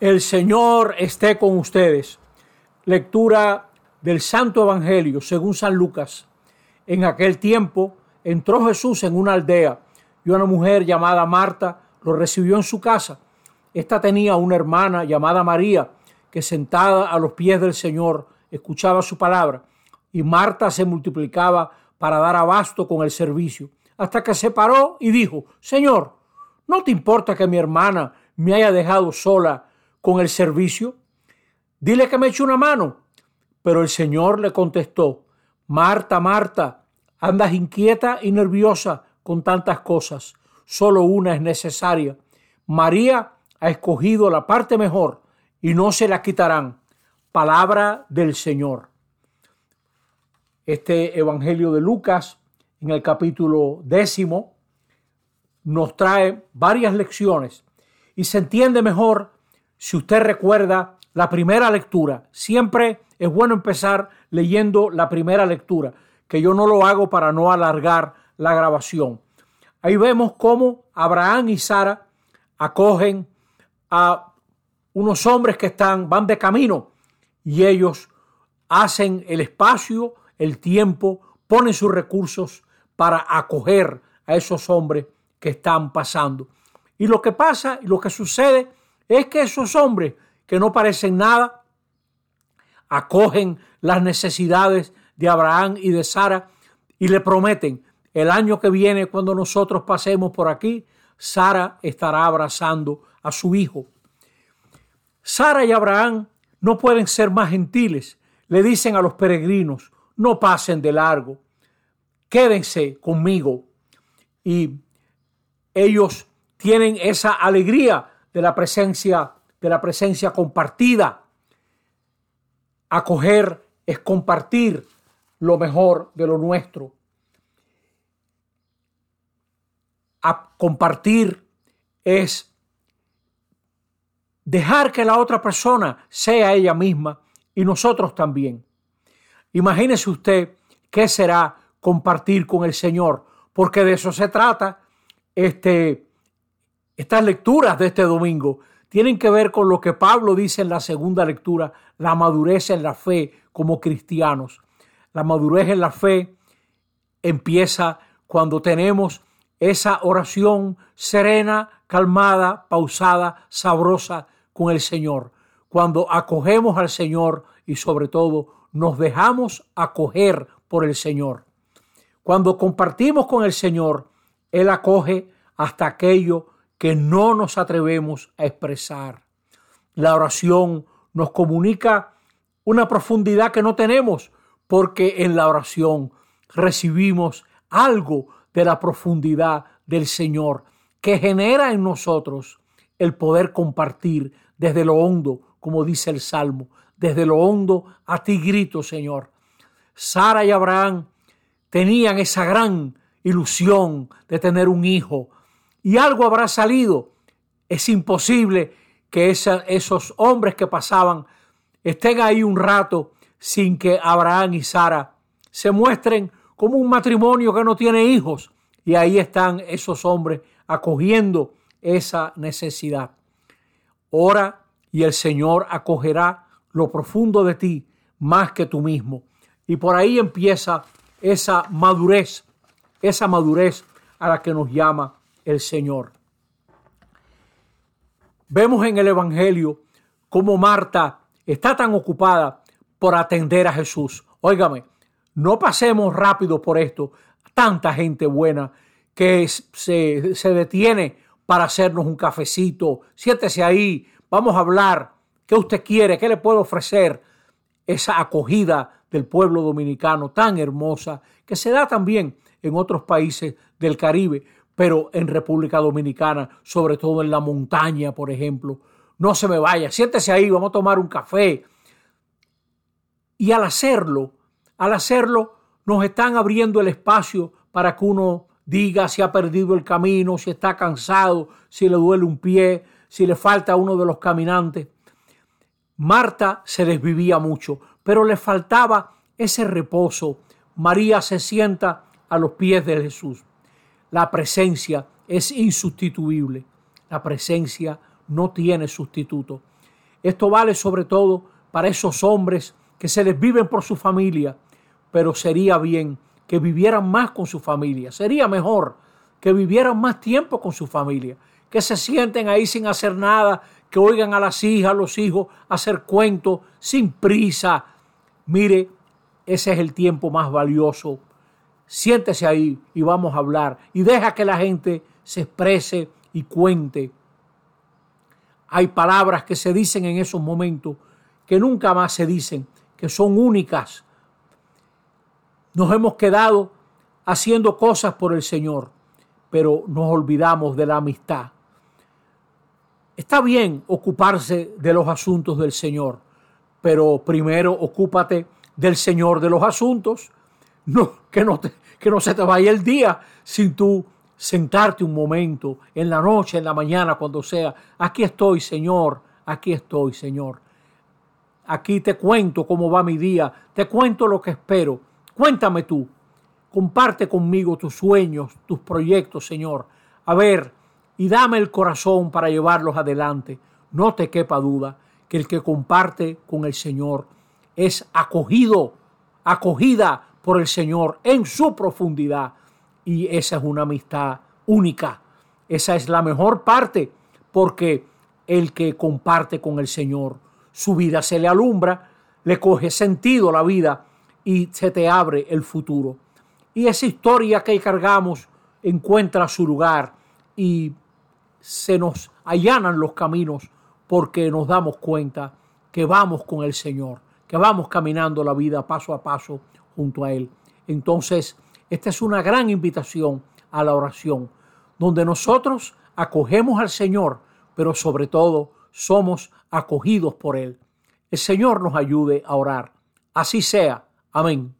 El Señor esté con ustedes. Lectura del Santo Evangelio según San Lucas. En aquel tiempo entró Jesús en una aldea y una mujer llamada Marta lo recibió en su casa. Esta tenía una hermana llamada María que sentada a los pies del Señor escuchaba su palabra y Marta se multiplicaba para dar abasto con el servicio hasta que se paró y dijo, Señor, ¿no te importa que mi hermana me haya dejado sola con el servicio? Dile que me eche una mano. Pero el Señor le contestó, Marta, Marta, andas inquieta y nerviosa con tantas cosas. Solo una es necesaria. María ha escogido la parte mejor y no se la quitarán. Palabra del Señor. Este Evangelio de Lucas, en el capítulo décimo, nos trae varias lecciones y se entiende mejor si usted recuerda la primera lectura. Siempre es bueno empezar leyendo la primera lectura, que yo no lo hago para no alargar la grabación. Ahí vemos cómo Abraham y Sara acogen a unos hombres que están, van de camino y ellos hacen el espacio, el tiempo, ponen sus recursos para acoger a esos hombres que están pasando. Y lo que pasa y lo que sucede es que esos hombres que no parecen nada acogen las necesidades de Abraham y de Sara y le prometen el año que viene cuando nosotros pasemos por aquí, Sara estará abrazando a su hijo. Sara y Abraham no pueden ser más gentiles. Le dicen a los peregrinos, no pasen de largo, quédense conmigo. Y ellos tienen esa alegría de la presencia, de la presencia compartida. Acoger es compartir lo mejor de lo nuestro. A compartir es dejar que la otra persona sea ella misma y nosotros también. Imagínese usted qué será compartir con el Señor, porque de eso se trata este, estas lecturas de este domingo tienen que ver con lo que Pablo dice en la segunda lectura, la madurez en la fe como cristianos. La madurez en la fe empieza cuando tenemos esa oración serena, calmada, pausada, sabrosa con el Señor. Cuando acogemos al Señor y sobre todo nos dejamos acoger por el Señor. Cuando compartimos con el Señor, Él acoge hasta aquello que no nos atrevemos a expresar. La oración nos comunica una profundidad que no tenemos porque en la oración recibimos algo de la profundidad del Señor que genera en nosotros el poder compartir desde lo hondo, como dice el Salmo, desde lo hondo a ti grito, Señor. Sara y Abraham tenían esa gran ilusión de tener un hijo y algo habrá salido. Es imposible que esos hombres que pasaban estén ahí un rato sin que Abraham y Sara se muestren como un matrimonio que no tiene hijos. Y ahí están esos hombres acogiendo esa necesidad. Ora y el Señor acogerá lo profundo de ti más que tú mismo. Y por ahí empieza esa madurez, esa madurez a la que nos llama el Señor. Vemos en el Evangelio cómo Marta está tan ocupada por atender a Jesús. Óigame, no pasemos rápido por esto. Tanta gente buena que se, se detiene para hacernos un cafecito. Siéntese ahí, vamos a hablar. ¿Qué usted quiere? ¿Qué le puedo ofrecer? Esa acogida del pueblo dominicano tan hermosa que se da también en otros países del Caribe pero en República Dominicana, sobre todo en la montaña, por ejemplo. No se me vaya, siéntese ahí, vamos a tomar un café. Y al hacerlo, al hacerlo, nos están abriendo el espacio para que uno diga si ha perdido el camino, si está cansado, si le duele un pie, si le falta uno de los caminantes. Marta se desvivía mucho, pero le faltaba ese reposo. María se sienta a los pies de Jesús. La presencia es insustituible. La presencia no tiene sustituto. Esto vale sobre todo para esos hombres que se desviven por su familia, pero sería bien que vivieran más con su familia. Sería mejor que vivieran más tiempo con su familia, que se sienten ahí sin hacer nada, que oigan a las hijas, a los hijos hacer cuentos sin prisa. Mire, ese es el tiempo más valioso. Siéntese ahí y vamos a hablar y deja que la gente se exprese y cuente. Hay palabras que se dicen en esos momentos que nunca más se dicen, que son únicas. Nos hemos quedado haciendo cosas por el Señor, pero nos olvidamos de la amistad. Está bien ocuparse de los asuntos del Señor, pero primero ocúpate del Señor de los asuntos. No, que no, te, que no se te vaya el día sin tú sentarte un momento, en la noche, en la mañana, cuando sea. Aquí estoy, Señor, aquí estoy, Señor. Aquí te cuento cómo va mi día, te cuento lo que espero. Cuéntame tú, comparte conmigo tus sueños, tus proyectos, Señor. A ver, y dame el corazón para llevarlos adelante. No te quepa duda que el que comparte con el Señor es acogido, acogida por el Señor en su profundidad. Y esa es una amistad única. Esa es la mejor parte porque el que comparte con el Señor su vida se le alumbra, le coge sentido la vida y se te abre el futuro. Y esa historia que cargamos encuentra su lugar y se nos allanan los caminos porque nos damos cuenta que vamos con el Señor, que vamos caminando la vida paso a paso junto a Él. Entonces, esta es una gran invitación a la oración, donde nosotros acogemos al Señor, pero sobre todo somos acogidos por Él. El Señor nos ayude a orar. Así sea. Amén.